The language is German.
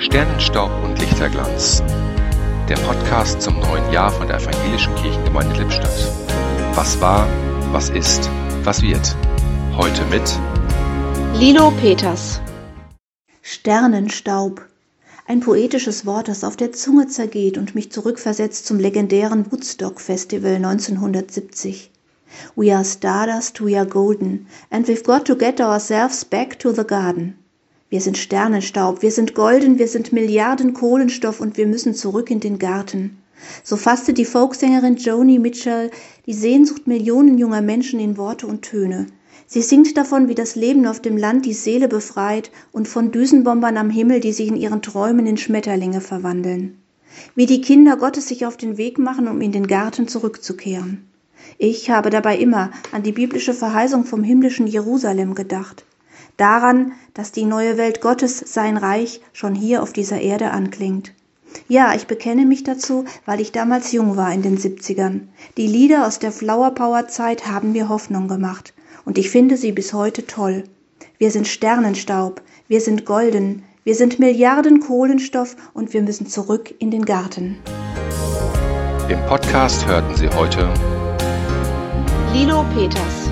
Sternenstaub und Lichterglanz. Der Podcast zum neuen Jahr von der Evangelischen Kirchengemeinde Lippstadt. Was war, was ist, was wird. Heute mit Lilo Peters. Sternenstaub. Ein poetisches Wort, das auf der Zunge zergeht und mich zurückversetzt zum legendären Woodstock Festival 1970. We are stardust, we are golden, and we've got to get ourselves back to the garden. Wir sind Sternenstaub, wir sind golden, wir sind Milliarden Kohlenstoff und wir müssen zurück in den Garten. So fasste die Folksängerin Joni Mitchell die Sehnsucht Millionen junger Menschen in Worte und Töne. Sie singt davon, wie das Leben auf dem Land die Seele befreit und von Düsenbombern am Himmel, die sich in ihren Träumen in Schmetterlinge verwandeln. Wie die Kinder Gottes sich auf den Weg machen, um in den Garten zurückzukehren. Ich habe dabei immer an die biblische Verheißung vom himmlischen Jerusalem gedacht daran, dass die neue Welt Gottes, sein Reich, schon hier auf dieser Erde anklingt. Ja, ich bekenne mich dazu, weil ich damals jung war in den 70ern. Die Lieder aus der Flower Power Zeit haben mir Hoffnung gemacht und ich finde sie bis heute toll. Wir sind Sternenstaub, wir sind golden, wir sind Milliarden Kohlenstoff und wir müssen zurück in den Garten. Im Podcast hörten Sie heute Lilo Peters.